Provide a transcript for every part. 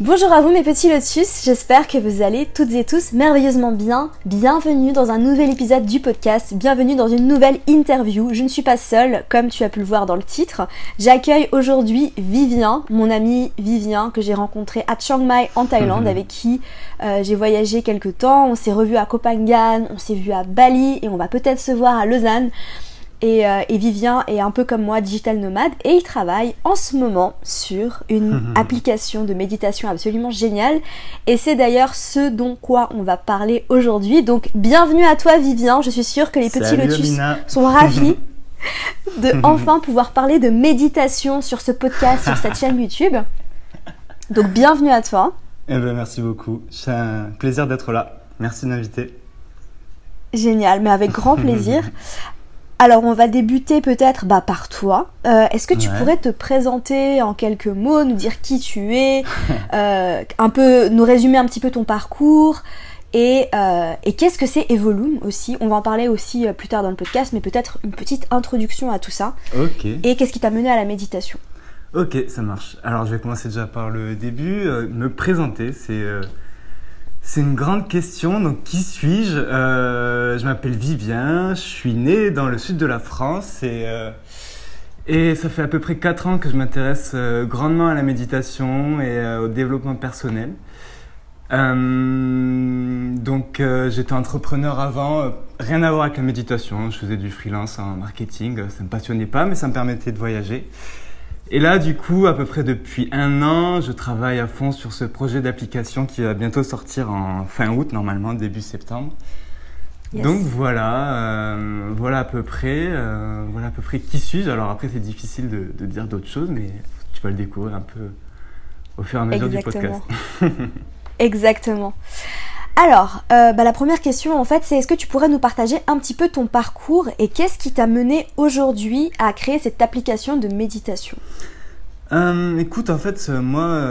Bonjour à vous mes petits lotus, j'espère que vous allez toutes et tous merveilleusement bien. Bienvenue dans un nouvel épisode du podcast, bienvenue dans une nouvelle interview. Je ne suis pas seule, comme tu as pu le voir dans le titre. J'accueille aujourd'hui Vivien, mon ami Vivien que j'ai rencontré à Chiang Mai en Thaïlande, avec qui euh, j'ai voyagé quelques temps. On s'est revu à Kopangan, on s'est vu à Bali et on va peut-être se voir à Lausanne. Euh, et, Vivien est un peu comme moi digital nomade et il travaille en ce moment sur une application de méditation absolument géniale et c'est d'ailleurs ce dont quoi on va parler aujourd'hui. Donc bienvenue à toi Vivien, je suis sûre que les petits lotus sont ravis de enfin pouvoir parler de méditation sur ce podcast, sur cette chaîne YouTube. Donc bienvenue à toi. Eh ben, merci beaucoup, c'est un plaisir d'être là. Merci de m'inviter. Génial, mais avec grand plaisir. Alors on va débuter peut-être bah, par toi. Euh, est-ce que tu pourrais te présenter en quelques mots, nous dire qui tu es, euh, un peu nous résumer un petit peu ton parcours et, euh, et qu'est-ce que c'est Evolume aussi? On va en parler aussi plus tard dans le podcast, mais peut-être une petite introduction à tout ça. Ok. Et qu'est-ce qui t'a mené à la méditation? Ok, ça marche. Alors je vais commencer déjà par le début. me présenter, c'est c'est une grande question. Donc, qui suis-je? Euh, Je m'appelle Vivien. Je suis né dans le sud de la France et, euh, et ça fait à peu près 4 ans que je m'intéresse euh, grandement à la méditation et au développement personnel. donc, j'étais entrepreneur avant, rien à voir avec la méditation. Je faisais du freelance en marketing. Ça me passionnait pas, mais ça me permettait de voyager. Et là, du coup, à peu près depuis un an, je travaille à fond sur ce projet d'application qui va bientôt sortir en fin août, normalement, début septembre. Donc voilà, euh, voilà à peu près, euh, voilà à peu près qui suis-je. Alors après, c'est difficile de, dire d'autres choses, mais tu vas le découvrir un peu au fur et à mesure du podcast. Exactement. Alors, euh, bah, la première question en fait, c'est est-ce que tu pourrais nous partager un petit peu ton parcours et qu'est-ce qui t'a mené aujourd'hui à créer cette application de méditation? Euh, écoute, en fait, euh, moi,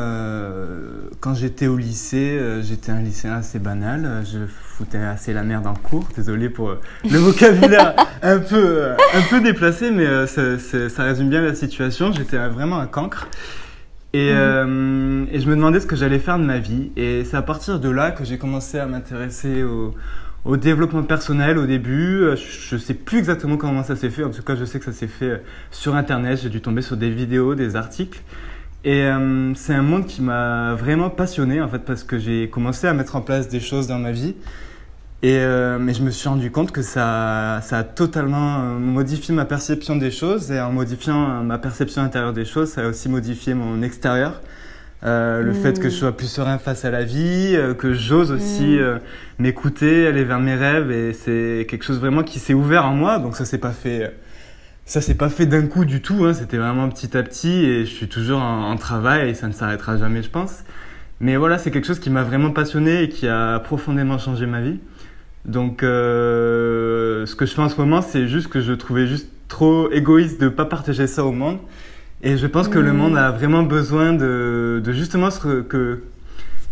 quand j'étais au lycée, j'étais un lycéen assez banal. Je foutais assez la merde en cours. Désolé pour le vocabulaire un peu, un peu déplacé, mais ça, ça, résume bien la situation. J'étais vraiment un cancre. Et, mhm. euh, et, je me demandais ce que j'allais faire de ma vie. Et c'est à partir de là que j'ai commencé à m'intéresser au, au, développement personnel au début. Euh, je ne sais plus exactement comment ça s'est fait. En tout cas, je sais que ça s'est fait euh, sur Internet. J'ai dû tomber sur des vidéos, des articles. Et euh, c'est un monde qui m'a vraiment passionné en fait parce que j'ai commencé à mettre en place des choses dans ma vie et euh, mais je me suis rendu compte que ça, ça a totalement euh, modifié ma perception des choses et en modifiant ma perception intérieure des choses, ça a aussi modifié mon extérieur. Euh, le fait que je sois plus serein face à la vie, euh, que j'ose aussi mm. m'écouter, aller vers mes rêves et c'est quelque chose vraiment qui s'est ouvert en moi. Donc ça s'est pas fait, ça s'est pas fait d'un coup du tout. Hein. C'était vraiment petit à petit et je suis toujours en, en travail et ça ne s'arrêtera jamais, je pense. Mais voilà, c'est quelque chose qui m'a vraiment passionné et qui a profondément changé ma vie. Donc, euh, ce que je fais en ce moment, c'est juste que je trouvais juste trop égoïste de ne pas partager ça au monde. Et je pense que le monde a vraiment besoin de, de justement que,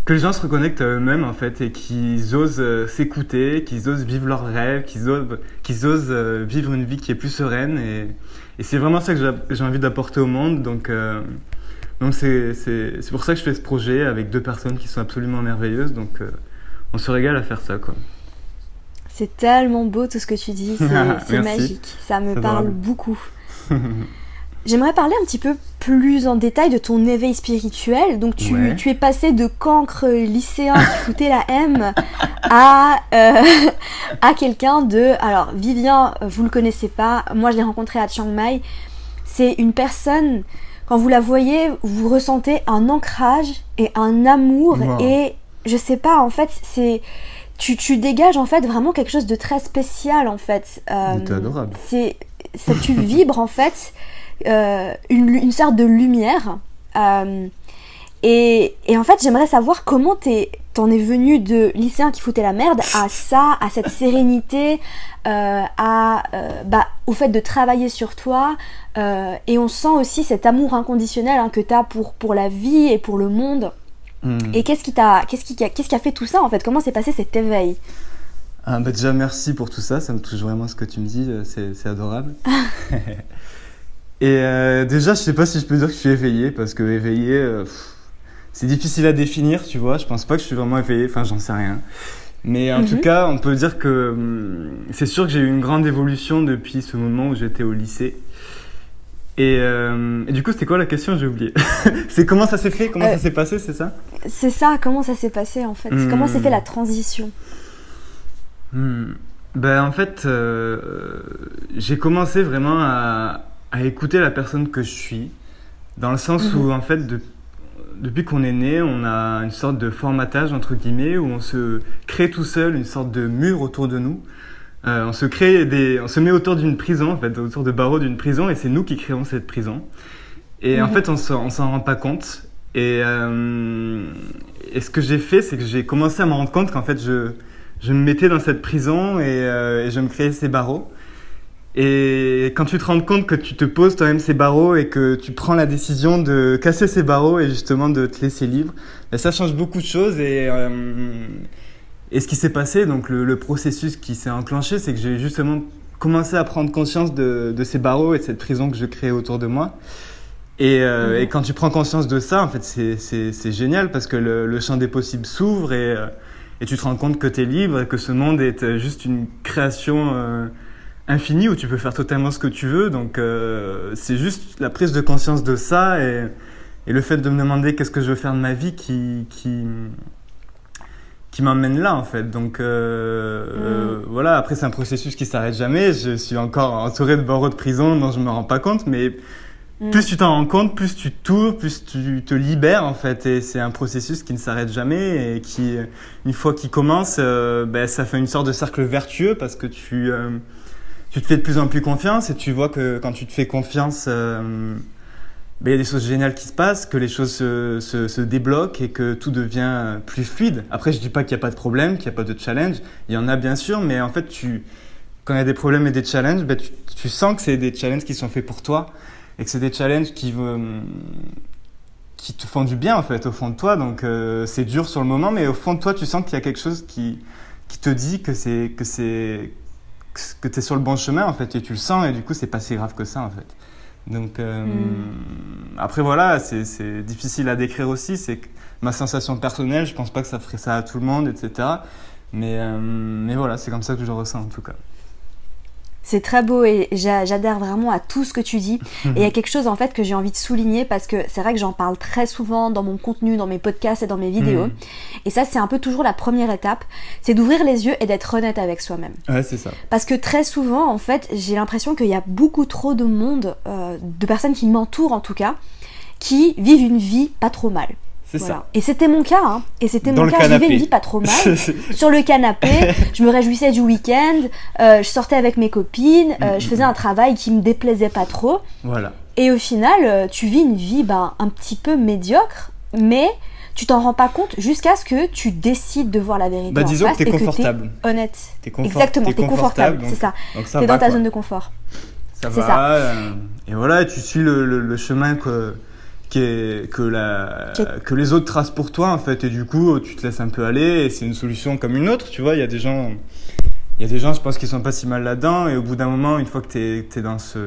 que les gens se reconnectent à eux-mêmes, en fait, et qu'ils osent euh, s'écouter, qu'ils osent vivre leurs rêves, qu'ils osent, qu'ils osent euh, vivre une vie qui est plus sereine. Et, et c'est vraiment ça que j'ai envie d'apporter au monde. Donc, donc c'est, c'est, c'est pour ça que je fais ce projet avec deux personnes qui sont absolument merveilleuses. Donc, on se régale à faire ça, quoi. C'est tellement beau tout ce que tu dis, c'est magique, ça me parle beaucoup. J'aimerais parler un petit peu plus en détail de ton éveil spirituel. Donc tu, tu es passé de cancre lycéen qui foutait la M à, euh, à quelqu'un de... Alors Vivien, vous le connaissez pas, moi je l'ai rencontré à Chiang Mai. C'est une personne, quand vous la voyez, vous ressentez un ancrage et un amour et je sais pas, en fait c'est tu, tu, dégages en fait vraiment quelque chose de très spécial en fait. Euh, adorable. C'est, ça, tu vibres en fait une, une, sorte de lumière. Et, et, en fait, j'aimerais savoir comment t'en es venu de lycéen qui foutait la merde à ça, à cette sérénité, euh, à, euh, bah, au fait de travailler sur toi. Euh, et on sent aussi cet amour inconditionnel hein, que tu as pour, pour la vie et pour le monde. Hmm. Et qu'est-ce qui, t'a, qu'est-ce, qui, qu'est-ce qui a fait tout ça en fait? Comment s'est passé cet éveil? Ah, bah Déjà, merci pour tout ça. Ça me touche vraiment ce que tu me dis. C'est, adorable. et déjà, je sais pas si je peux dire que je suis éveillé parce que éveillé c'est difficile à définir, tu vois. Je pense pas que je suis vraiment éveillé, enfin, j'en sais rien. Mais en tout mhm. cas, on peut dire que hum, c'est sûr que j'ai eu une grande évolution depuis ce moment où j'étais au lycée. Et, euh, du coup, c'était quoi la question J'ai oublié. c'est comment ça s'est fait Comment ça euh, s'est passé C'est ça C'est ça. Comment ça s'est passé en fait Comment s'est fait la transition hmm. Ben en fait, euh, j'ai commencé vraiment à, à, écouter la personne que je suis, dans le sens mhm. où en fait, de, depuis qu'on est né, on a une sorte de formatage, entre guillemets, où on se crée tout seul une sorte de mur autour de nous. Euh, on se crée des, on se met autour d'une prison, en fait, autour de barreaux d'une prison, et c'est nous qui créons cette prison. Et en mhm. fait, on s'en rend pas compte. Et, euh, et ce que j'ai fait, c'est que j'ai commencé à me rendre compte qu'en fait, je, je me mettais dans cette prison et, euh, et je me créais ces barreaux. Et quand tu te rends compte que tu te poses toi-même ces barreaux et que tu prends la décision de casser ces barreaux et justement de te laisser libre, ben ça change beaucoup de choses. Et, et ce qui s'est passé, donc le, processus qui s'est enclenché, c'est que j'ai justement commencé à prendre conscience de, de, ces barreaux et de cette prison que je crée autour de moi. Et, euh, mmh. et quand tu prends conscience de ça, en fait, c'est génial parce que le, le champ des possibles s'ouvre et, euh, et tu te rends compte que tu es libre et que ce monde est juste une création infini où tu peux faire totalement ce que tu veux. Donc euh, c'est juste la prise de conscience de ça et, et le fait de me demander qu'est-ce que je veux faire de ma vie qui, qui, qui m'emmène là en fait. Donc euh, mm. euh, voilà, après c'est un processus qui s'arrête jamais. Je suis encore entouré de barreaux de prison dont je me rends pas compte, mais mm. plus tu t'en rends compte, plus tu tours, plus tu te libères en fait. Et c'est un processus qui ne s'arrête jamais et qui, une fois qu'il commence, ben, ça fait une sorte de cercle vertueux parce que tu tu te fais de plus en plus confiance et tu vois que quand tu te fais confiance, euh, il y a des choses géniales qui se passent, que les choses se, débloquent et que tout devient plus fluide. Après, je dis pas qu'il n'y a pas de problème, qu'il n'y a pas de challenge. Il y en a bien sûr, mais en fait, quand il y a des problèmes et des challenges, ben, tu, sens que c'est des challenges qui sont faits pour toi et que c'est des challenges qui, te font du bien en fait au fond de toi. Donc euh, c'est dur sur le moment, mais au fond de toi, tu sens qu'il y a quelque chose qui, te dit que c'est que c'est tu es sur le bon chemin en fait et tu le sens et du coup c'est pas si grave que ça en fait. Donc euh, hmm. après voilà, c'est difficile à décrire aussi, c'est ma sensation personnelle, je pense pas que ça ferait ça à tout le monde, etc. Mais, euh, mais voilà, c'est comme ça que je ressens en tout cas. C'est très beau et j'adhère vraiment à tout ce que tu dis. et il y a quelque chose en fait que j'ai envie de souligner parce que c'est vrai que j'en parle très souvent dans mon contenu, dans mes podcasts et dans mes vidéos. Mm. Et ça, c'est un peu toujours la première étape, c'est d'ouvrir les yeux et d'être honnête avec soi-même. Ouais, c'est ça. Parce que très souvent, en fait, j'ai l'impression qu'il y a beaucoup trop de monde, euh, de personnes qui m'entourent en tout cas, qui vivent une vie pas trop mal. C'est ça. Et c'était mon cas, hein. Et c'était mon cas. J'avais une vie pas trop mal. sur le canapé, je me réjouissais du week-end, euh, je sortais avec mes copines, euh, je faisais un travail qui me déplaisait pas trop. Voilà. Et au final, euh, tu vis une vie ben, un petit peu médiocre, mais tu t'en rends pas compte jusqu'à ce que tu décides de voir la vérité. Bah, disons en que t'es confortable. Es honnête. Es Exactement, t'es confortable, c'est ça. T'es dans ta zone de confort. Ça va. Ça. et voilà, tu suis le, le chemin que que, la, que les autres tracent pour toi en fait et du coup tu te laisses un peu aller et c'est une solution comme une autre tu vois il y a des gens il y a des gens je pense qui sont pas si mal là-dedans et au bout d'un moment une fois que tu es, dans ce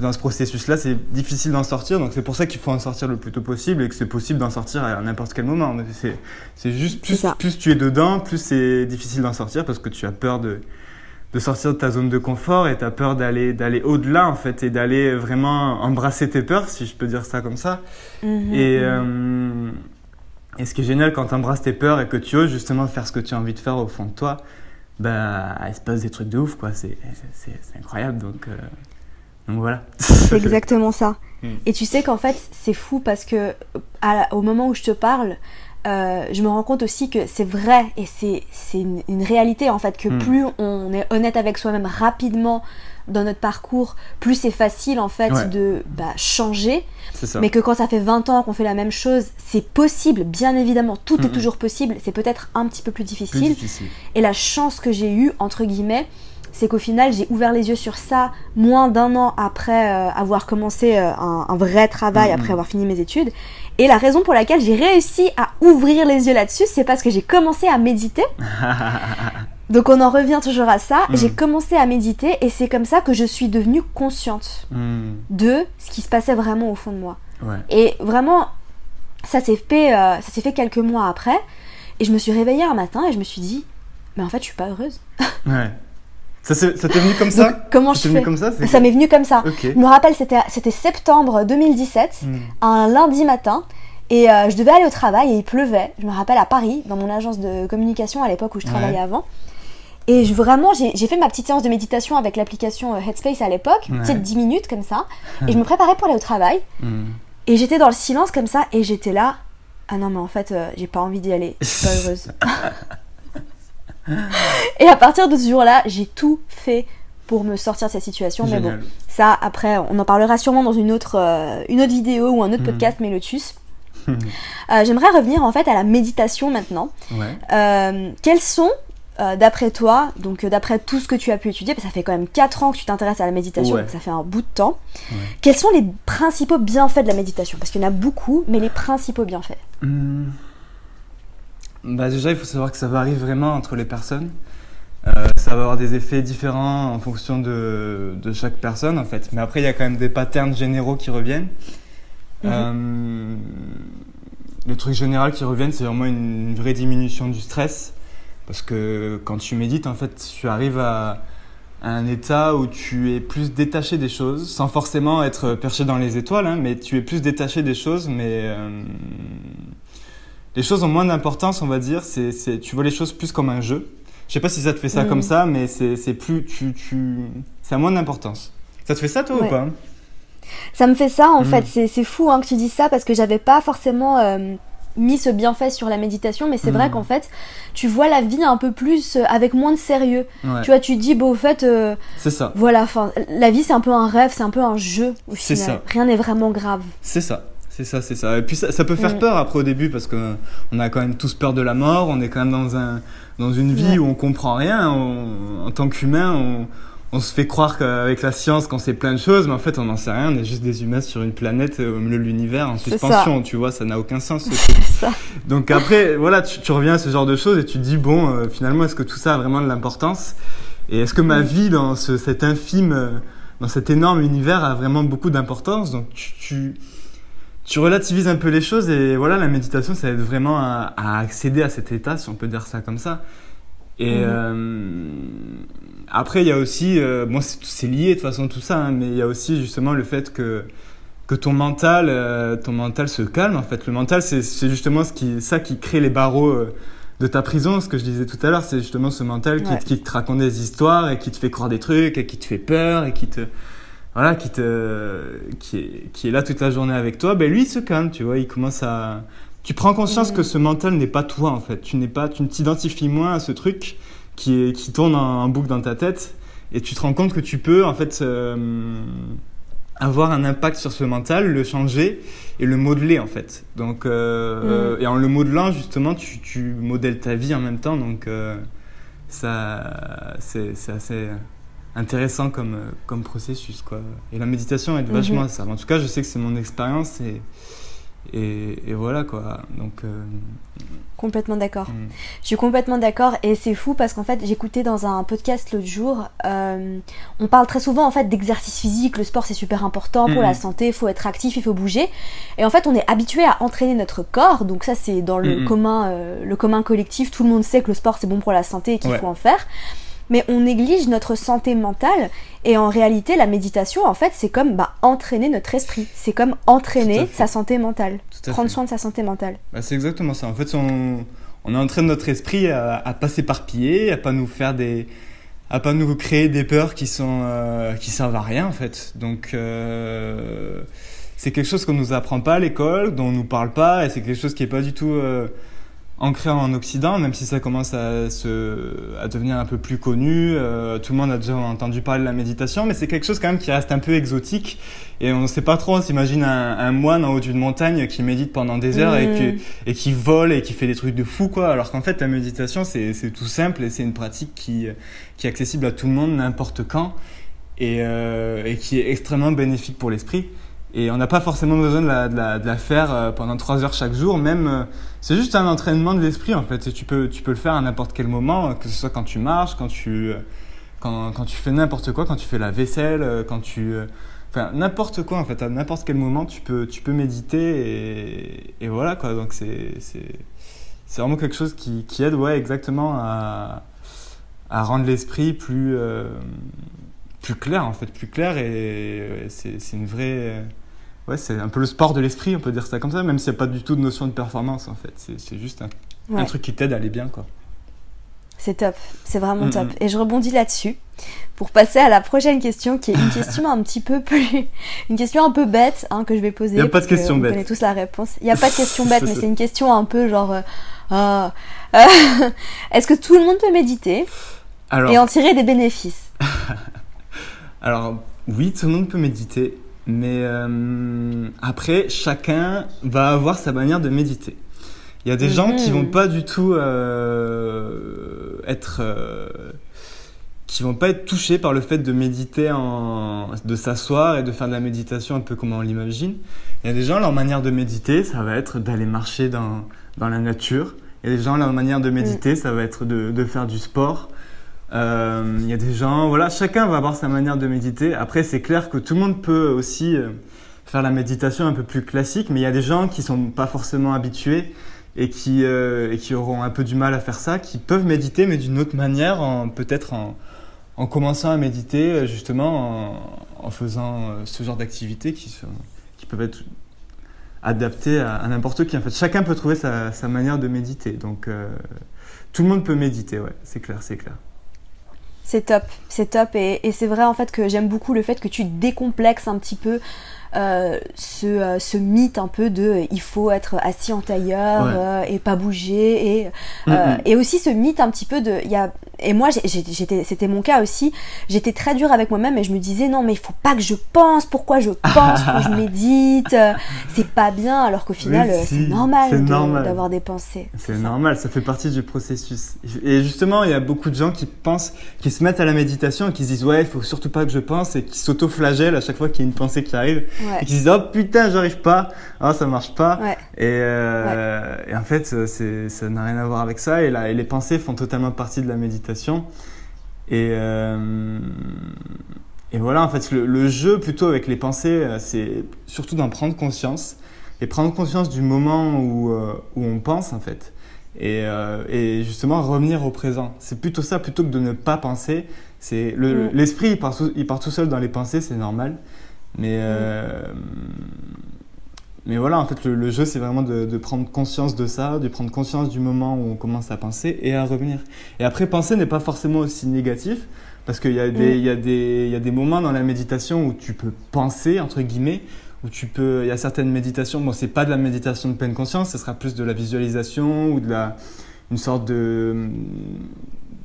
dans ce processus là c'est difficile d'en sortir donc c'est pour ça qu'il faut en sortir le plus tôt possible et que c'est possible d'en sortir à n'importe quel moment c'est juste plus, plus tu es dedans plus c'est difficile d'en sortir parce que tu as peur de de sortir de ta zone de confort et tu as peur d'aller d'aller au-delà en fait et d'aller vraiment embrasser tes peurs si je peux dire ça comme ça. Mhm, et, mhm. Euh, et ce qui est génial quand tu embrasses tes peurs et que tu oses justement faire ce que tu as envie de faire au fond de toi, bah il se passe des trucs de ouf quoi, c'est incroyable donc euh, donc voilà. C'est exactement ça. Mm. Et tu sais qu'en fait c'est fou parce que au moment où je te parle, euh, je me rends compte aussi que c'est vrai et c'est une, une, réalité en fait que hmm. plus on est honnête avec soi-même rapidement dans notre parcours, plus c'est facile en fait Ouais. de bah, changer. Ça. Mais que quand ça fait 20 ans qu'on fait la même chose, c'est possible, bien évidemment, tout est Mhm. toujours possible, c'est peut-être un petit peu plus Plus difficile. Et la chance que j'ai eue, entre guillemets, c'est qu'au final, j'ai ouvert les yeux sur ça moins d'un an après euh, avoir commencé euh, un, un vrai travail, après avoir fini mes études. Et la raison pour laquelle j'ai réussi à ouvrir les yeux là-dessus, c'est parce que j'ai commencé à méditer. Donc on en revient toujours à ça. J'ai commencé à méditer et c'est comme ça que je suis devenue consciente Hmm, de ce qui se passait vraiment au fond de moi. Ouais. Et vraiment, ça s'est fait, euh, ça s'est fait quelques mois après. Et je me suis réveillée un matin et je me suis dit, mais en fait, je suis pas heureuse. Ouais. Ça, t'est venu comme ça Donc, comment je fais venu comme ça m'est venu comme ça. Je me rappelle, c'était, septembre 2017, Hmm. un lundi matin. Et euh, je devais aller au travail et il pleuvait. Je me rappelle à Paris, dans mon agence de communication à l'époque où je travaillais Ouais. avant. Et je, vraiment, j'ai, fait ma petite séance de méditation avec l'application euh, Headspace à l'époque, Ouais. peut-être 10 minutes comme ça. Et je me préparais pour aller au travail. Hmm. Et j'étais dans le silence comme ça et j'étais là. Ah non, mais en fait, euh, j'ai pas envie d'y aller. Je suis pas heureuse. et à partir de ce jour-là, j'ai tout fait pour me sortir de cette situation. Mais bon, ça, après, on en parlera sûrement dans une autre, euh, une autre vidéo ou un autre Mhm. podcast, mais Lotus. Euh, J'aimerais revenir en fait à la méditation maintenant. Ouais. Euh, quels sont, d'après toi, donc d'après tout ce que tu as pu étudier, parce que ça fait quand même 4 ans que tu t'intéresses à la méditation, Ouais. donc ça fait un bout de temps, Ouais. quels sont les principaux bienfaits de la méditation? Parce qu'il y en a beaucoup, mais les principaux bienfaits. Hmm. Bah déjà, il faut savoir que ça varie vraiment entre les personnes. Euh, ça va avoir des effets différents en fonction de, de chaque personne en fait. Mais après, il y a quand même des patterns généraux qui reviennent. Mhm. Euh, le truc général qui reviennent, c'est vraiment une vraie diminution du stress. Parce que quand tu médites, en fait, tu arrives à, à un état où tu es plus détaché des choses, sans forcément être perché dans les étoiles, hein, mais tu es plus détaché des choses, mais euh, les choses ont moins d'importance, on va dire. C'est, c'est, tu vois les choses plus comme un jeu. Je sais pas si ça te fait ça Mhm. comme ça, mais c'est, c'est plus, tu, tu, ça a moins d'importance. Ça te fait ça toi Ouais. ou pas? Ça me fait ça en Mhm. fait, c'est fou hein, que tu dises ça parce que j'avais pas forcément euh, mis ce bienfait sur la méditation, mais c'est vrai Mhm. qu'en fait, tu vois la vie un peu plus euh, avec moins de sérieux. Ouais. Tu vois, tu dis, bon, au fait, euh, C'est ça. voilà, la vie c'est un peu un rêve, c'est un peu un jeu au C'est final. ça. Rien n'est vraiment grave. C'est ça, c'est ça, c'est ça. Et puis ça, ça peut faire Mm. peur après au début parce que on a quand même tous peur de la mort. On est quand même dans un dans une vie Ouais. où on comprend rien. On- en tant qu'humain, on, on se fait croire qu'avec la science qu'on sait plein de choses, mais en fait on n'en sait rien. On est juste des humains sur une planète au milieu de l'univers en suspension. Tu vois, ça n'a aucun sens. ce truc. Ça. Donc après, voilà, tu, tu reviens à ce genre de choses et tu te dis bon, euh, finalement, est-ce que tout ça a vraiment de l'importance? Et est-ce que ma Mm. vie dans ce, cet infime, euh, dans cet énorme univers a vraiment beaucoup d'importance? Donc tu, tu, tu relativises un peu les choses et voilà, la méditation, ça aide vraiment à, à accéder à cet état, si on peut dire ça comme ça. Et Mhm. euh, après, il y a aussi, euh, bon, c'est lié de toute façon tout ça, hein, mais il y a aussi justement le fait que que ton mental, euh, ton mental se calme. En fait, le mental, c'est justement ce qui, ça qui crée les barreaux euh, de ta prison. Ce que je disais tout à l'heure, c'est justement ce mental qui, Ouais. qui te raconte des histoires et qui te fait croire des trucs et qui te fait peur et qui te voilà, qui te qui est, qui est là toute la journée avec toi. Ben lui, il se calme, tu vois. Il commence à tu prends conscience que ce mental n'est pas toi en fait. Tu n'es pas, tu ne t'identifies moins à ce truc qui est qui tourne en, boucle dans ta tête et tu te rends compte que tu peux en fait euh, avoir un impact sur ce mental, le changer et le modeler en fait. Donc euh, Mhm. et en le modelant justement, tu, tu modèles ta vie en même temps. Donc euh, ça c'est c'est assez intéressant comme comme processus quoi. Et la méditation aide Mhm. vachement à ça. En tout cas, je sais que c'est mon expérience et et, et voilà quoi. Donc euh, Complètement d'accord. mm. Je suis complètement d'accord et c'est fou parce qu'en fait j'écoutais dans un podcast l'autre jour, euh, on parle très souvent en fait d'exercice physique, le sport c'est super important pour Mhm. la santé, il faut être actif, il faut bouger et en fait on est habitué à entraîner notre corps donc ça c'est dans le Mhm. commun euh, le commun collectif, tout le monde sait que le sport c'est bon pour la santé et qu'il Ouais. faut en faire. Mais on néglige notre santé mentale et en réalité la méditation en fait c'est comme bah, entraîner notre esprit, c'est comme entraîner sa santé mentale, prendre fait. soin de sa santé mentale. Bah, c'est exactement ça. En fait, on, on entraîne notre esprit à, à pas s'éparpiller, à pas nous faire des, à pas nous créer des peurs qui sont, euh, qui servent à rien en fait. Donc, euh, c'est quelque chose qu'on nous apprend pas à l'école, dont on nous parle pas, et c'est quelque chose qui est pas du tout euh, ancré en Occident, même si ça commence à, se, à devenir un peu plus connu. Euh, tout le monde a déjà entendu parler de la méditation, mais c'est quelque chose quand même qui reste un peu exotique. Et on ne sait pas trop, on s'imagine un, moine en haut d'une montagne qui médite pendant des heures et, mmh. et qui vole et qui fait des trucs de fou, quoi. Alors qu'en fait, la méditation, c'est tout simple et c'est une pratique qui, qui est accessible à tout le monde, n'importe quand, et, euh, et qui est extrêmement bénéfique pour l'esprit. Et on n'a pas forcément besoin de la, faire euh, pendant trois heures chaque jour. Même, euh, c'est juste un entraînement de l'esprit en fait. Tu peux, tu peux le faire à n'importe quel moment, euh, que ce soit quand tu marches, quand tu, quand, quand tu fais n'importe quoi, quand tu fais la vaisselle, quand tu, enfin n'importe quoi en fait. À n'importe quel moment, tu peux, tu peux méditer et, voilà quoi. Donc c'est, c'est, vraiment quelque chose qui, qui aide, ouais, exactement à, à rendre l'esprit plus, plus clair en fait, plus clair et c'est, c'est une vraie ouais, c'est un peu le sport de l'esprit, on peut dire ça comme ça, même s'il n'y a pas du tout de notion de performance en fait. C'est juste un, truc qui t'aide à aller bien quoi. C'est top, c'est vraiment top. Et je rebondis là-dessus pour passer à la prochaine question, qui est une question un petit peu plus, une question un peu bête hein, que je vais poser. Il n'y a pas de question bête. On connaît tous la réponse. Il n'y a pas de question bête, mais c'est une question un peu genre, euh, ah, est-ce que tout le monde peut méditer et en tirer des bénéfices? Alors oui, tout le monde peut méditer. Mais euh, après, chacun va avoir sa manière de méditer. Il y a des gens qui vont mhm. pas du tout euh, être, euh, qui vont pas être touchés par le fait de méditer, en, de s'asseoir et de faire de la méditation un peu comme on l'imagine. Il y a des gens, leur manière de méditer, ça va être d'aller marcher dans, dans la nature. Il y a des gens, leur manière de méditer, mm. ça va être de, de faire du sport. Euh, il y a des gens, voilà, chacun va avoir sa manière de méditer. Après, c'est clair que tout le monde peut aussi euh, faire la méditation un peu plus classique, mais il y a des gens qui sont pas forcément habitués et qui, euh, et qui auront un peu du mal à faire ça, qui peuvent méditer, mais d'une autre manière, peut-être en, en, commençant à méditer justement en, faisant ce genre d'activités qui, peuvent être adaptées à, n'importe qui. En fait, chacun peut trouver sa, sa manière de méditer. Donc, tout le monde peut méditer, ouais, c'est clair, c'est clair. C'est top, c'est top et, c'est vrai en fait que j'aime beaucoup le fait que tu décomplexes un petit peu euh, ce, euh, ce, mythe un peu de il faut être assis en tailleur euh, et pas bouger et, et aussi ce mythe un petit peu de il y a et moi j'étais c'était mon cas aussi j'étais très dure avec moi-même et je me disais non mais il faut pas que je pense pourquoi je pense pourquoi je médite c'est pas bien alors qu'au final c'est normal. d'avoir des pensées. C'est normal ça fait partie du processus. Et justement il y a beaucoup de gens qui pensent qui se mettent à la méditation et qui se disent ouais il faut surtout pas que je pense et qui s'auto-flagellent à chaque fois qu'il y a une pensée qui arrive et qui disent oh putain j'arrive pas. Oh ça marche pas. Et, euh, et, en fait ça n'a rien à voir avec ça. Et, là, et les pensées font totalement partie de la méditation. Et euh, et voilà en fait le, jeu plutôt avec les pensées euh, c'est surtout d'en prendre conscience. Et prendre conscience du moment où, où on pense en fait. Et, et, justement revenir au présent. C'est plutôt ça, plutôt que de ne pas penser. C'est mm. l'esprit, il, part il part tout seul dans les pensées, c'est normal. Mais, euh, mais voilà, en fait, le, jeu, c'est vraiment de, de, prendre conscience de ça, de prendre conscience du moment où on commence à penser et à revenir. Et après, penser n'est pas forcément aussi négatif, parce qu'il y, a des, mm. y, a des, il y a des moments dans la méditation où tu peux penser, entre guillemets, où tu peux, il y a certaines méditations, bon, c'est pas de la méditation de pleine conscience, ce sera plus de la visualisation ou de la, une sorte de,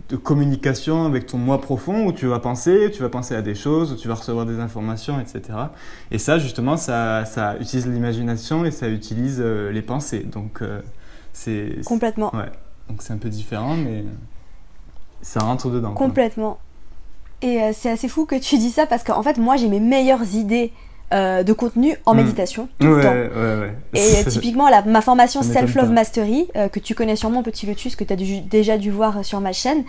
de communication avec ton moi profond où tu vas penser, tu vas penser à des choses, où tu vas recevoir des informations, etc. Et ça, justement, ça, ça utilise l'imagination et ça utilise euh, les pensées. Donc, euh, c'est. Complètement. Ouais. Donc, c'est un peu différent, mais ça rentre dedans. Complètement. Et euh, c'est assez fou que tu dis ça parce qu'en fait, moi, j'ai mes meilleures idées euh, de contenu en hmm. méditation tout le temps. Et typiquement, la, ma formation Self-Love Mastery, euh, que tu connais sûrement, Petit Lotus, que tu as déjà dû voir sur ma chaîne,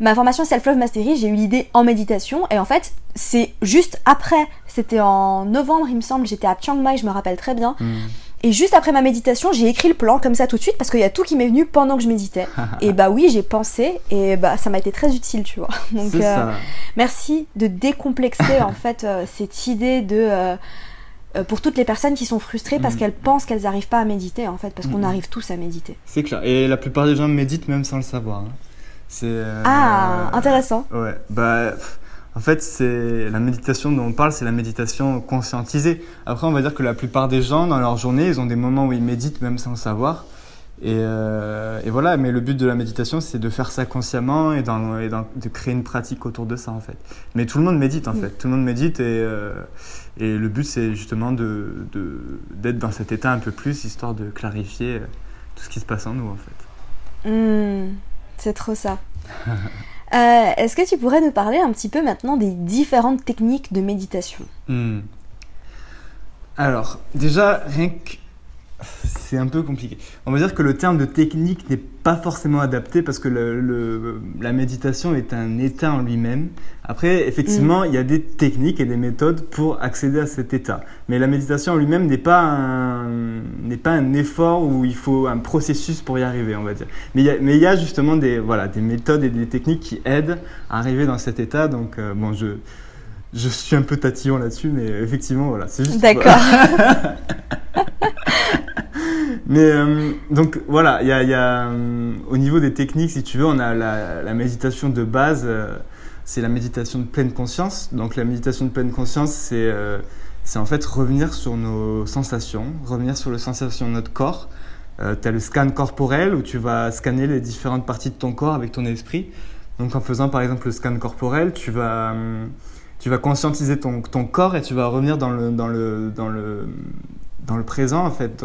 ma formation Self-Love Mastery, j'ai eu l'idée en méditation. Et en fait, c'est juste après, c'était en novembre, il me semble, j'étais à Chiang Mai, je me rappelle très bien. Hmm. Et juste après ma méditation, j'ai écrit le plan comme ça tout de suite parce qu'il y a tout qui m'est venu pendant que je méditais. et bah oui, j'ai pensé et bah ça m'a été très utile, tu vois. Donc euh, merci de décomplexer en fait euh, cette idée de euh, pour toutes les personnes qui sont frustrées parce mm. qu'elles pensent qu'elles n'arrivent pas à méditer en fait parce qu'on arrive tous à méditer. C'est clair. Et la plupart des gens méditent même sans le savoir. Hein. C'est ah intéressant. Ouais bah en fait, c'est la méditation dont on parle, c'est la méditation conscientisée. Après, on va dire que la plupart des gens, dans leur journée, ils ont des moments où ils méditent même sans le savoir. Et, voilà, mais le but de la méditation, c'est de faire ça consciemment et, de créer une pratique autour de ça, en fait. Mais tout le monde médite, en fait. Tout le monde médite et, et le but, c'est justement d'être de, d'être dans cet état un peu plus, histoire de clarifier tout ce qui se passe en nous, en fait. Mmh, c'est trop ça. Euh, est-ce que tu pourrais nous parler un petit peu maintenant des différentes techniques de méditation? Mmh. Alors, déjà, rien que c'est un peu compliqué. On va dire que le terme de technique n'est pas forcément adapté parce que le, la méditation est un état en lui-même. Après, effectivement, mm. il y a des techniques et des méthodes pour accéder à cet état. Mais la méditation en lui-même n'est pas pas un effort où il faut un processus pour y arriver, on va dire. Mais il y a, mais il y a justement des voilà des méthodes et des techniques qui aident à arriver dans cet état. Donc euh, bon, je je suis un peu tatillon là-dessus, mais effectivement, voilà, c'est juste. D'accord. Mais euh, donc voilà, il y a, y a euh, au niveau des techniques, si tu veux, on a la, la méditation de base, euh, c'est la méditation de pleine conscience. Donc la méditation de pleine conscience, c'est c'est en fait revenir sur nos sensations, revenir sur les sensations de notre corps. tu as le scan corporel où tu vas scanner les différentes parties de ton corps avec ton esprit. Donc en faisant par exemple le scan corporel, tu vas, tu vas conscientiser ton, ton corps et tu vas revenir dans le, dans le, dans le, dans le présent en fait.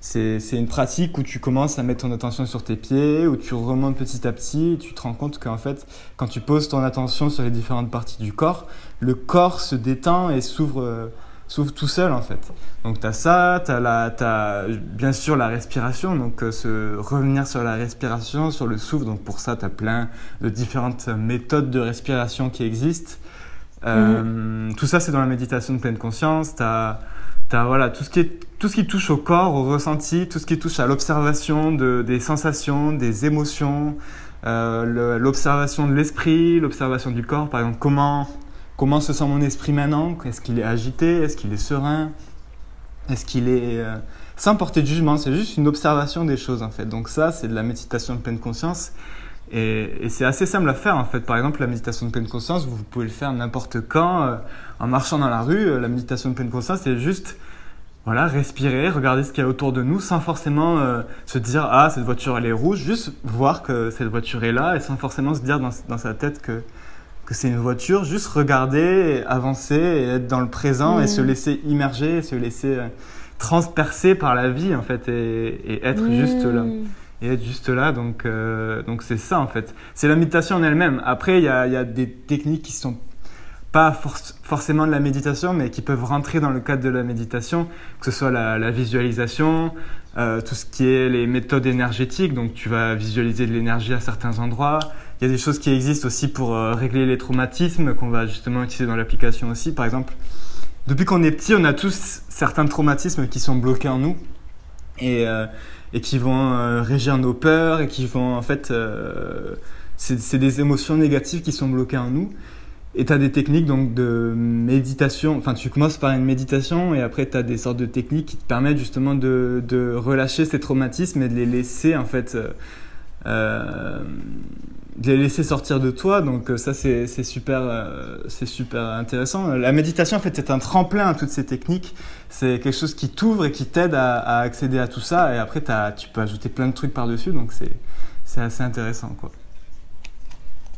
C'est une pratique où tu commences à mettre ton attention sur tes pieds, où tu remontes petit à petit, et tu te rends compte qu'en fait, quand tu poses ton attention sur les différentes parties du corps, le corps se détend et s'ouvre euh, s'ouvre tout seul en fait. Donc tu as ça, tu as, bien sûr la respiration, donc euh, se revenir sur la respiration, sur le souffle. Donc pour ça, tu as plein de différentes méthodes de respiration qui existent. Euh. Tout ça, c'est dans la méditation de pleine conscience. Tu as voilà, tout, ce qui est, tout ce qui touche au corps, au ressenti, tout ce qui touche à l'observation de, des sensations, des émotions, euh, l'observation de l'esprit, l'observation du corps. Par exemple, comment, comment se sent mon esprit maintenant? Est-ce qu'il est agité? Est-ce qu'il est serein? Est-ce qu'il est... Euh, sans porter de jugement, c'est juste une observation des choses en fait. Donc ça, c'est de la méditation de pleine conscience. Et, et c'est assez simple à faire en fait. Par exemple, la méditation de pleine conscience, vous pouvez le faire n'importe quand. Euh, en marchant dans la rue, euh, la méditation de pleine conscience, c'est juste voilà, respirer, regarder ce qu'il y a autour de nous sans forcément euh, se dire ah cette voiture elle est rouge, juste voir que cette voiture est là et sans forcément se dire dans, dans sa tête que que c'est une voiture, juste regarder, avancer et être dans le présent et se mmh. laisser immerger, se laisser transpercer par la vie en fait et, et être mmh. juste là et être juste là donc donc c'est ça en fait c'est la méditation en elle-même après il y a, y a des techniques qui sont pas forcément de la méditation, mais qui peuvent rentrer dans le cadre de la méditation, que ce soit la, visualisation, euh, tout ce qui est les méthodes énergétiques, donc tu vas visualiser de l'énergie à certains endroits. Il y a des choses qui existent aussi pour euh, régler les traumatismes qu'on va justement utiliser dans l'application aussi. Par exemple, depuis qu'on est petit, on a tous certains traumatismes qui sont bloqués en nous et, euh, et qui vont régir nos peurs et qui vont en fait... c'est des émotions négatives qui sont bloquées en nous. Et tu as des techniques donc de méditation, enfin tu commences par une méditation et après tu as des sortes de techniques qui te permettent justement de, de, relâcher ces traumatismes et de les laisser en fait, euh, euh de les laisser sortir de toi. Donc euh, ça c'est super, euh, c'est super intéressant. La méditation en fait c'est un tremplin à toutes ces techniques. C'est quelque chose qui t'ouvre et qui t'aide à, à, accéder à tout ça et après as, tu peux ajouter plein de trucs par-dessus donc c'est assez intéressant quoi.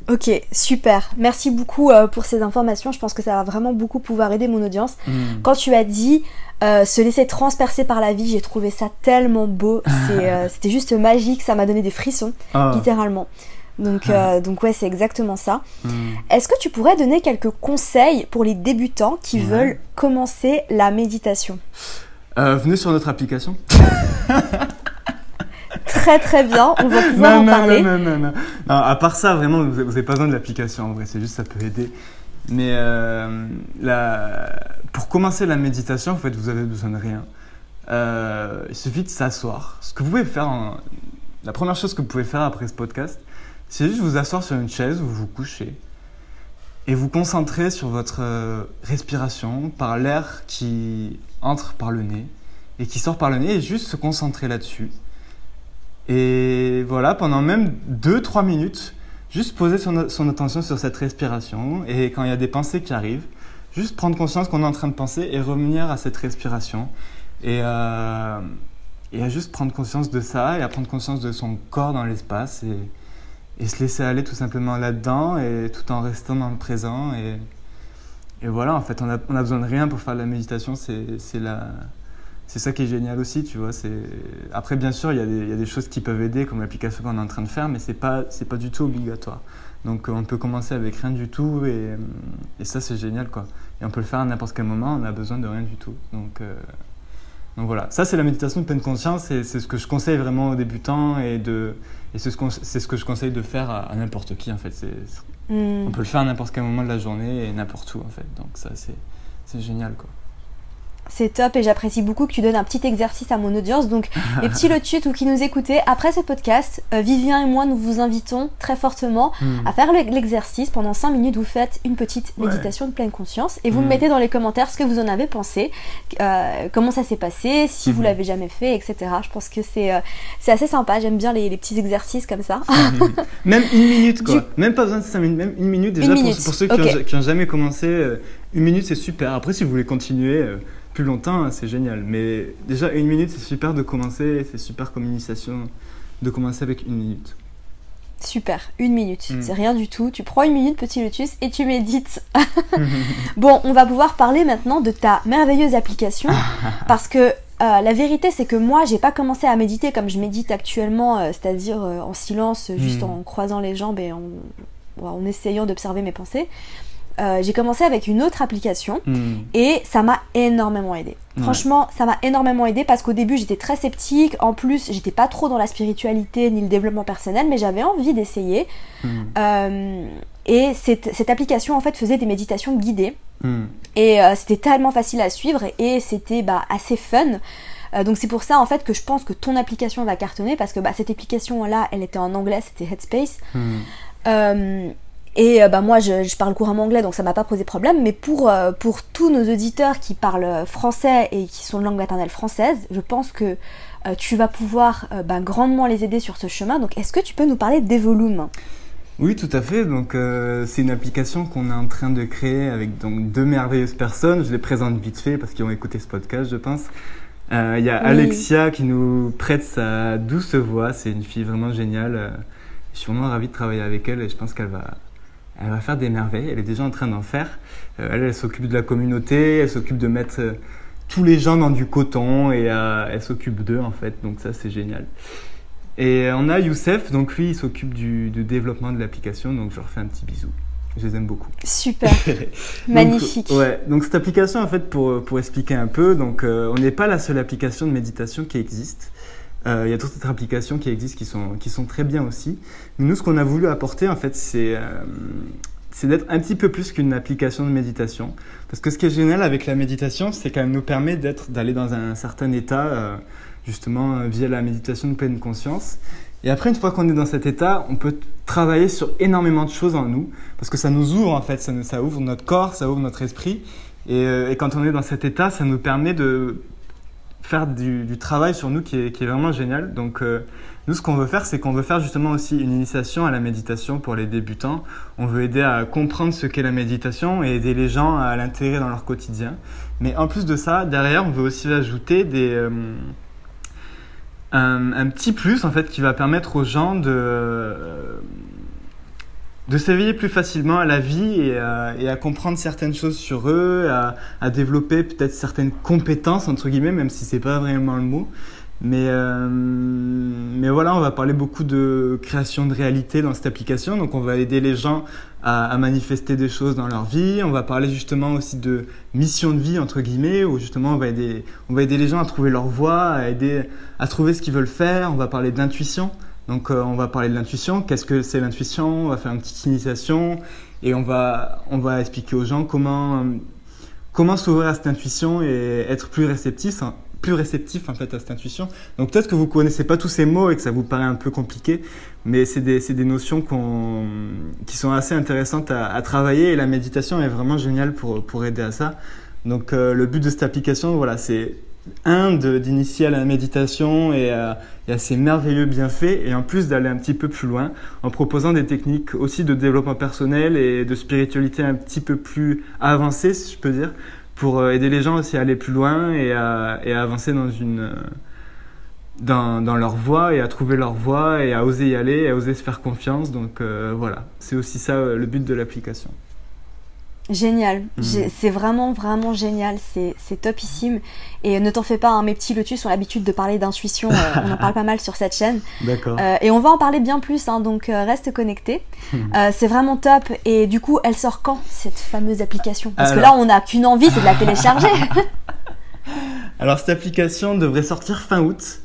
Ok, super. Merci beaucoup euh, pour ces informations. Je pense que ça va vraiment beaucoup pouvoir aider mon audience. Hmm. Quand tu as dit euh, se laisser transpercer par la vie, j'ai trouvé ça tellement beau. Euh, c'était juste magique. Ça m'a donné des frissons, ah. littéralement. Donc, donc ouais, c'est exactement ça. Hmm. Est-ce que tu pourrais donner quelques conseils pour les débutants qui veulent commencer la méditation Venez sur notre application. très très bien, on va pouvoir en parler. Non, non, non, non, À part ça, vraiment, vous n'avez pas besoin de l'application en vrai, c'est juste ça peut aider. Mais euh, pour commencer la méditation, en fait, vous avez besoin de rien. Euh, il suffit de s'asseoir. Ce que vous pouvez faire, la première chose que vous pouvez faire après ce podcast, c'est juste vous asseoir sur une chaise ou vous coucher et vous concentrer sur votre euh, respiration par l'air qui entre par le nez et qui sort par le nez et juste se concentrer là-dessus. Et voilà, pendant même 2-3 minutes, juste poser son, attention sur cette respiration. Et quand il y a des pensées qui arrivent, juste prendre conscience qu'on est en train de penser et revenir à cette respiration. Et, euh, et à juste prendre conscience de ça et à prendre conscience de son corps dans l'espace et se laisser aller tout simplement là-dedans et tout en restant dans le présent. Et, et voilà, en fait, on a, besoin de rien pour faire de la méditation. C'est la c'est ça qui est génial aussi, tu vois. Après, bien sûr, il y, a des, choses qui peuvent aider, comme l'application qu'on est en train de faire, mais c'est pas, pas du tout obligatoire. Donc, on peut commencer avec rien du tout, et, et ça, c'est génial, quoi. Et on peut le faire à n'importe quel moment, on a besoin de rien du tout. Donc, euh, donc voilà, ça c'est la méditation de pleine conscience et c'est ce que je conseille vraiment aux débutants et, de, et c'est ce, ce, que je conseille de faire à, n'importe qui en fait. Mm. On peut le faire à n'importe quel moment de la journée et n'importe où en fait. Donc ça c'est génial quoi. C'est top et j'apprécie beaucoup que tu donnes un petit exercice à mon audience. Donc, les petits lotus ou qui nous écoutez, après ce podcast, euh, Vivien et moi, nous vous invitons très fortement hmm. à faire l'exercice. Pendant 5 minutes, vous faites une petite méditation de pleine conscience et vous me hmm. mettez dans les commentaires ce que vous en avez pensé, euh, comment ça s'est passé, si vous hmm. l'avez jamais fait, etc. Je pense que c'est euh, c'est assez sympa. J'aime bien les, petits exercices comme ça. même une minute, quoi. Même pas besoin de 5 minutes, même une minute déjà Pour, ceux qui, n'ont jamais commencé. une minute, c'est super. Après, si vous voulez continuer plus longtemps, hein, c'est génial. Mais déjà, une minute, c'est super de commencer, c'est super comme initiation de commencer avec une minute. Super, une minute, mm. c'est rien du tout. Tu prends une minute, petit lotus, et tu médites. bon, on va pouvoir parler maintenant de ta merveilleuse application, parce que euh, la vérité, c'est que moi, j'ai pas commencé à méditer comme je médite actuellement, euh, c'est-à-dire euh, en silence, juste mm. en croisant les jambes et en, en essayant d'observer mes pensées. Euh, j'ai commencé avec une autre application hmm. et ça m'a énormément aidé. Franchement, ça m'a énormément aidé parce qu'au début j'étais très sceptique. En plus, j'étais pas trop dans la spiritualité ni le développement personnel, mais j'avais envie d'essayer. Hmm. Euh, et cette, cette, application en fait faisait des méditations guidées. Hmm. Et euh, c'était tellement facile à suivre et, c'était bah, assez fun. donc c'est pour ça en fait que je pense que ton application va cartonner parce que bah, cette application là, elle était en anglais, c'était Headspace. Euh, bah, moi, je, parle couramment anglais, donc ça m'a pas posé problème. Mais pour, euh, pour tous nos auditeurs qui parlent français et qui sont de langue maternelle française, je pense que euh, tu vas pouvoir bah, grandement les aider sur ce chemin. Donc, est-ce que tu peux nous parler des volumes? Oui, tout à fait. Donc, c'est une application qu'on est en train de créer avec donc deux merveilleuses personnes. Je les présente vite fait parce qu'ils ont écouté ce podcast, je pense. Il y a Alexia qui nous prête sa douce voix. C'est une fille vraiment géniale. Je suis vraiment ravi de travailler avec elle et je pense qu'elle va elle va faire des merveilles, elle est déjà en train d'en faire. Euh, elle, elle s'occupe de la communauté, elle s'occupe de mettre euh, tous les gens dans du coton et euh, elle s'occupe d'eux en fait, donc ça c'est génial. Et on a Youssef, donc lui il s'occupe du, développement de l'application, donc je leur fais un petit bisou. Je les aime beaucoup. Super, magnifique. ouais, donc cette application en fait pour, pour expliquer un peu, donc on n'est pas la seule application de méditation qui existe. Euh, il y a toutes ces applications qui existent qui sont, très bien aussi. nous, ce qu'on a voulu apporter, en fait, c'est euh, c'est d'être un petit peu plus qu'une application de méditation. Parce que ce qui est génial avec la méditation, c'est qu'elle nous permet d'aller dans un certain état, euh, justement, via la méditation de pleine conscience. Et après, une fois qu'on est dans cet état, on peut travailler sur énormément de choses en nous, parce que ça nous ouvre, en fait, ça, ouvre notre corps, ça ouvre notre esprit. Et quand on est dans cet état, ça nous permet de faire du, travail sur nous qui est, vraiment génial. Donc, euh, nous, ce qu'on veut faire, c'est qu'on veut faire justement aussi une initiation à la méditation pour les débutants. On veut aider à comprendre ce qu'est la méditation et aider les gens à l'intégrer dans leur quotidien. Mais en plus de ça, derrière, on veut aussi ajouter des, euh, un, un, petit plus en fait qui va permettre aux gens de de s'éveiller plus facilement à la vie et à, comprendre certaines choses sur eux, à, développer peut-être certaines compétences entre guillemets, même si c'est pas vraiment le mot. Mais, euh, mais voilà, on va parler beaucoup de création de réalité dans cette application. Donc on va aider les gens à, manifester des choses dans leur vie. On va parler justement aussi de mission de vie entre guillemets, où justement on va aider, on va aider les gens à trouver leur voie, à aider à trouver ce qu'ils veulent faire. On va parler d'intuition. Donc euh, on va parler de l'intuition, qu'est-ce que c'est l'intuition, on va faire une petite initiation et on va, on va expliquer aux gens comment, comment s'ouvrir à cette intuition et être plus réceptif, hein, plus réceptif en fait à cette intuition. Donc peut-être que vous connaissez pas tous ces mots et que ça vous paraît un peu compliqué, mais c'est des, des, notions qui sont assez intéressantes à, à, travailler et la méditation est vraiment géniale pour, pour aider à ça. Donc euh, le but de cette application, voilà, c'est un, d'initier à la méditation et à, ses merveilleux bienfaits, et en plus d'aller un petit peu plus loin en proposant des techniques aussi de développement personnel et de spiritualité un petit peu plus avancées, si je peux dire, pour euh, aider les gens aussi à aller plus loin et à, avancer dans une, dans, dans, leur voie et à trouver leur voie et à oser y aller, et à oser se faire confiance. Donc voilà, c'est aussi ça le but de l'application. Génial, mm. c'est vraiment vraiment génial, c'est topissime. Et ne t'en fais pas, hein, mes petits lotus ont l'habitude de parler d'intuition, euh, on en parle pas mal sur cette chaîne. D'accord. Euh, et on va en parler bien plus, hein, donc euh, reste connecté. c'est vraiment top. Et du coup, elle sort quand cette fameuse application? Parce que là, on n'a qu'une envie, c'est de la télécharger. Alors cette application devrait sortir fin août.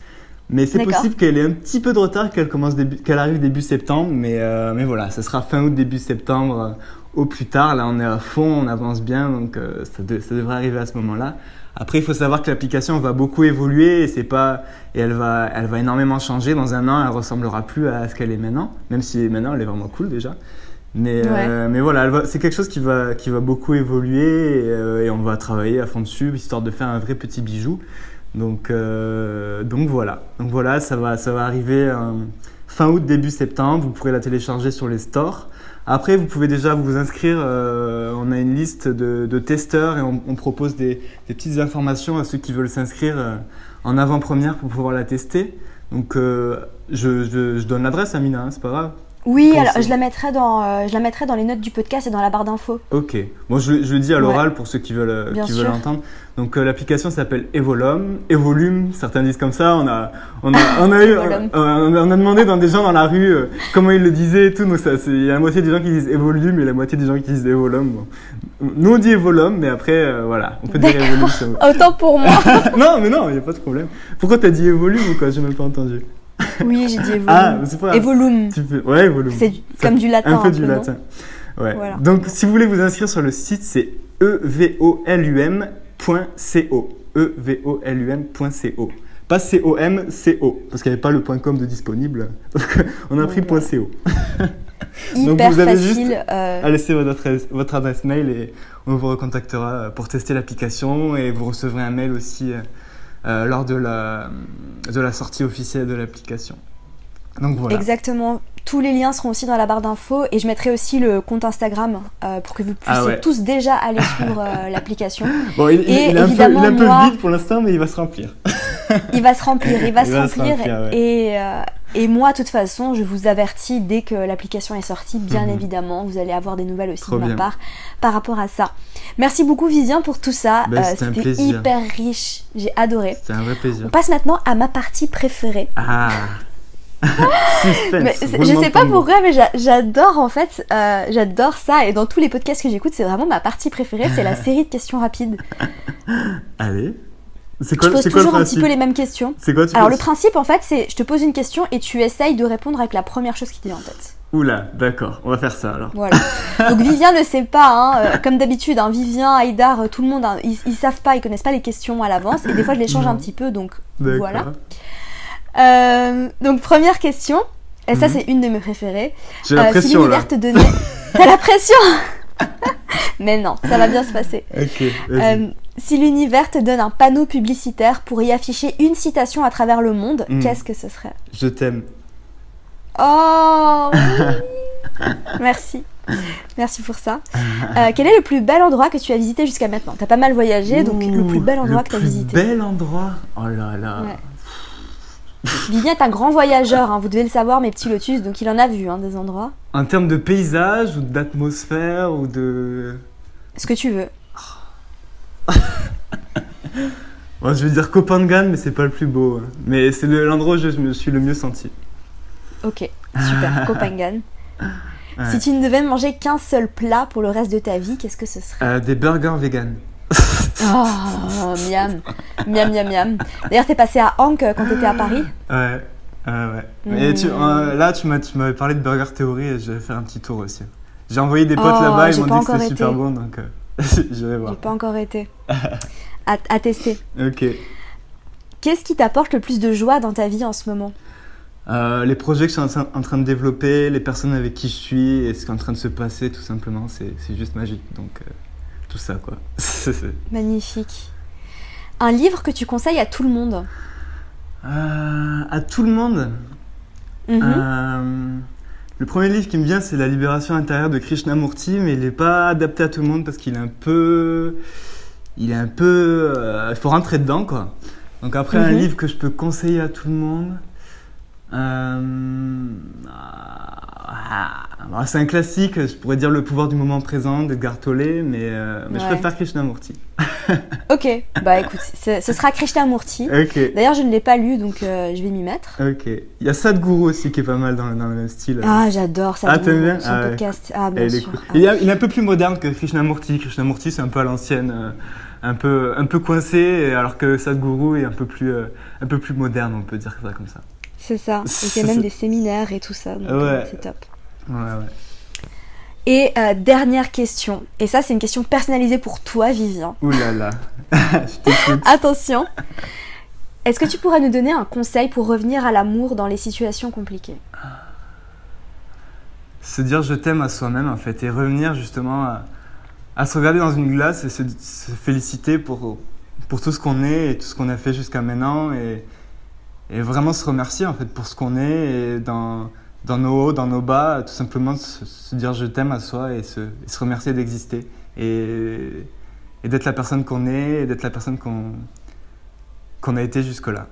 Mais c'est possible qu'elle ait un petit peu de retard, qu'elle commence qu'elle arrive début septembre, mais, mais voilà, ce sera fin août, début septembre au plus tard. Là, on est à fond, on avance bien, donc euh, ça, ça, devrait arriver à ce moment-là. Après, il faut savoir que l'application va beaucoup évoluer et c'est pas et elle va elle va énormément changer. Dans un an, elle ressemblera plus à ce qu'elle est maintenant, même si maintenant elle est vraiment cool déjà. Mais euh, mais voilà, c'est quelque chose qui va qui va beaucoup évoluer et, euh, et, on va travailler à fond dessus histoire de faire un vrai petit bijou. Donc donc voilà, donc voilà, ça va ça va arriver fin août début septembre. Vous pourrez la télécharger sur les stores. Après, vous pouvez déjà vous inscrire. Euh, on a une liste de, testeurs et on, propose des, petites informations à ceux qui veulent s'inscrire euh, en avant-première pour pouvoir la tester. Donc, euh, je, donne l'adresse à Mina, hein, c'est pas grave. Oui, alors, je la mettrai dans, euh, je la mettrai dans les notes du podcast et dans la barre d'infos. Ok. Bon, je, je le dis à l'oral pour ceux qui veulent, euh, qui veulent entendre. Donc euh, l'application s'appelle Evolum, Evolume, certains disent comme ça. On a, on a, on a eu, on a demandé dans des gens dans la rue comment ils le disaient et tout. Donc ça, c'est, il y a la moitié des gens qui disent Evolume et la moitié des gens qui disent Evolum. Nous on dit Evolum, mais après voilà, on peut dire Evolume. Autant pour moi. non, mais non, il y a pas de problème. Pourquoi t'as dit Evolume ou quoi? J'ai même pas entendu. Oui, j'ai dit Evolum. Ah, c'est pas Evolum. Ouais, Evolum. C'est comme du latin. Un peu du latin. Ouais. Donc, si vous voulez vous inscrire sur le site, c'est evolum.co. evolum.co. Pas C-O-M, C-O. Parce qu'il n'y avait pas le .com de disponible. on a pris .co. Donc vous avez juste euh, à laisser votre adresse, votre adresse mail et on vous recontactera pour tester l'application et vous recevrez un mail aussi euh, euh, lors de la, de la sortie officielle de l'application. Donc voilà. Exactement. Tous les liens seront aussi dans la barre d'infos et je mettrai aussi le compte Instagram euh, pour que vous ah puissiez tous déjà aller suivre euh, l'application. Bon, il, est un peu, il, un peu, vide pour l'instant, mais il va se remplir. il va se remplir, il va, se, remplir et, et moi, de toute façon, je vous avertis dès que l'application est sortie, bien mhm. évidemment, vous allez avoir des nouvelles aussi de ma part par rapport à ça. Merci beaucoup Vivien pour tout ça. Ben, C'était hyper riche, j'ai adoré. C'était un vrai plaisir. On passe maintenant à ma partie préférée. Ah mais je sais pas pourquoi, mais j'adore en fait, euh, j'adore ça. Et dans tous les podcasts que j'écoute, c'est vraiment ma partie préférée, c'est la série de questions rapides. Allez. C'est quoi, je pose toujours un petit peu les mêmes questions. C'est quoi Alors le principe en fait, c'est je te pose une question et tu essayes de répondre avec la première chose qui te vient en tête. Oula, d'accord, on va faire ça alors. Voilà. Donc Vivien ne sait pas, hein, euh, comme d'habitude, hein, Vivien, Aïdar, euh, tout le monde, hein, ils, ils, savent pas, ils connaissent pas les questions à l'avance et des fois je les change un petit peu, donc voilà. Euh, donc première question, et ça mhm. c'est une de mes préférées. J'ai la pression si l'univers te donnait, t'as la pression Mais non, ça va bien se passer. Ok. Si l'univers te donne un panneau publicitaire pour y afficher une citation à travers le monde, hmm. qu'est-ce que ce serait? Je t'aime. Oh Merci. Merci pour ça. Euh, quel est le plus bel endroit que tu as visité jusqu'à maintenant? T'as pas mal voyagé, donc le plus bel endroit que tu as visité. Bel endroit? Oh là là Vivien est un grand voyageur, hein, vous devez le savoir, mes petits lotus, donc il en a vu hein, des endroits. En termes de paysage ou d'atmosphère ou de. Ce que tu veux. Je vais dire Copenhague, mais c'est pas le plus beau. Hein. Mais c'est l'endroit où je me suis le mieux senti. Ok, super, Copenhague. Si tu ne devais manger qu'un seul plat pour le reste de ta vie, qu'est-ce que ce serait? Euh, Des burgers vegan. oh, miam, miam, miam, miam. D'ailleurs, t'es passé à Hank quand t'étais à Paris? Ouais, ouais. Mais tu, hmm. euh, là, tu m'avais parlé de Burger Theory et je vais faire un petit tour aussi. J'ai envoyé des potes oh, là-bas, ils m'ont dit que c'était super bon, donc... Euh, J'irai voir. J'ai pas encore été. à, tester. Ok. Qu'est-ce qui t'apporte le plus de joie dans ta vie en ce moment? Euh, Les projets que je suis en train de développer, les personnes avec qui je suis et ce qui est en train de se passer, tout simplement, c'est juste magique. Donc, euh, tout ça, quoi. Magnifique. Un livre que tu conseilles à tout le monde? Euh, À tout le monde? Mm-hmm. Le premier livre qui me vient, c'est La libération intérieure de Krishnamurti, mais il n'est pas adapté à tout le monde parce qu'il est un peu. Il est un peu. Euh, il faut rentrer dedans, quoi. Donc après, un Mhm. livre que je peux conseiller à tout le monde. Euh, ah, c'est un classique, je pourrais dire Le pouvoir du moment présent d'Edgar Tolle, mais, euh, mais je Ouais. préfère Krishnamurti. Ok, bah écoute, ce sera Krishnamurti. Ok, D'ailleurs, je ne l'ai pas lu, donc euh, je vais m'y mettre. ok. Il y a Sadhguru aussi qui est pas mal dans, dans le même style. Ah, j'adore ça. Ah, Son Ah ouais. podcast. Ah, bien sûr. cool. Ah. Il, est, il est un peu plus moderne que Krishnamurti. Krishnamurti, c'est un peu à l'ancienne, euh, un, peu, un peu coincé, alors que Sadhguru est un peu, plus, un peu plus moderne, on peut dire ça comme ça. C'est ça. Il fait même des séminaires et tout ça. donc, Ouais. euh, c'est top. Ouais, ouais. Et euh, dernière question. Et ça, c'est une question personnalisée pour toi, Vivien. Ouh là là, je. Attention. Est-ce que tu pourrais nous donner un conseil pour revenir à l'amour dans les situations compliquées? Se dire je t'aime à soi-même en fait et revenir justement à, à se regarder dans une glace et se, se féliciter pour, pour tout ce qu'on est et tout ce qu'on a fait jusqu'à maintenant et, et vraiment se remercier en fait pour ce qu'on est et dans, dans nos hauts, dans nos bas, tout simplement se, se dire je t'aime à soi et se, et se remercier d'exister et, et d'être la personne qu'on est et d'être la personne qu'on qu'on a été jusque-là.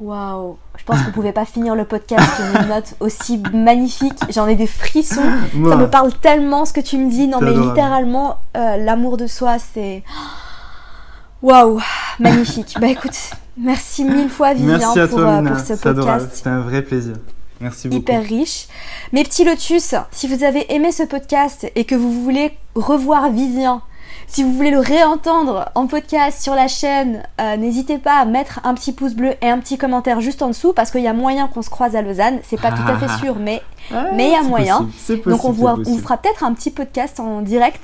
Waouh Je pense qu'on ne pouvait pas finir le podcast sur une note aussi magnifique. J'en ai des frissons. Ça me parle tellement ce que tu me dis. Non, mais adorable. littéralement, euh, l'amour de soi, c'est. Waouh Magnifique. bah écoute, merci mille fois, Vivien, merci à pour, toi euh, pour ce podcast. c'était un vrai plaisir. Merci beaucoup. hyper riche. Mes petits lotus, si vous avez aimé ce podcast et que vous voulez revoir Vivien, si vous voulez le réentendre en podcast sur la chaîne, euh, n'hésitez pas à mettre un petit pouce bleu et un petit commentaire juste en dessous parce qu'il y a moyen qu'on se croise à Lausanne. C'est pas tout à fait sûr, mais Ah, mais il y a moyen. possible, c'est possible, donc on, voit, on fera peut-être un petit podcast en direct.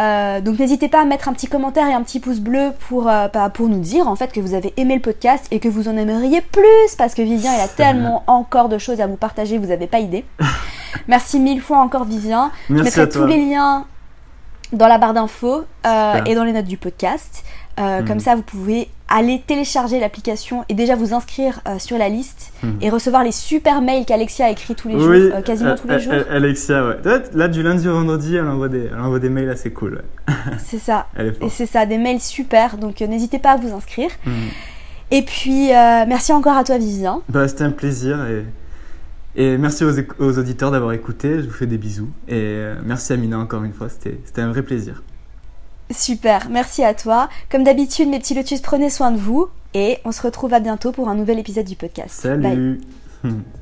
Euh, donc n'hésitez pas à mettre un petit commentaire et un petit pouce bleu pour, euh, bah, pour nous dire en fait que vous avez aimé le podcast et que vous en aimeriez plus parce que Vivien il a tellement encore de choses à vous partager, vous n'avez pas idée. Merci mille fois encore Vivien. Je à mettrai toi. tous les liens dans la barre d'infos euh, et dans les notes du podcast. Euh, Mhm. Comme ça, vous pouvez aller télécharger l'application et déjà vous inscrire euh, sur la liste Mhm. et recevoir les super mails qu'Alexia a écrit tous les jours, Oui, euh, quasiment tous les jours. Alexia, ouais. Là, du lundi au vendredi, elle envoie des, elle envoie des mails assez cool. ouais. C'est ça. Elle est Et c'est ça, des mails super, donc n'hésitez pas à vous inscrire. Mhm. Et puis, merci encore à toi, Vivien. Bah, c'était un plaisir et, et merci aux, aux auditeurs d'avoir écouté. Je vous fais des bisous et merci à Mina encore une fois. C'était un vrai plaisir. Super, merci à toi. Comme d'habitude, mes petits lotus, prenez soin de vous et on se retrouve à bientôt pour un nouvel épisode du podcast. Bye.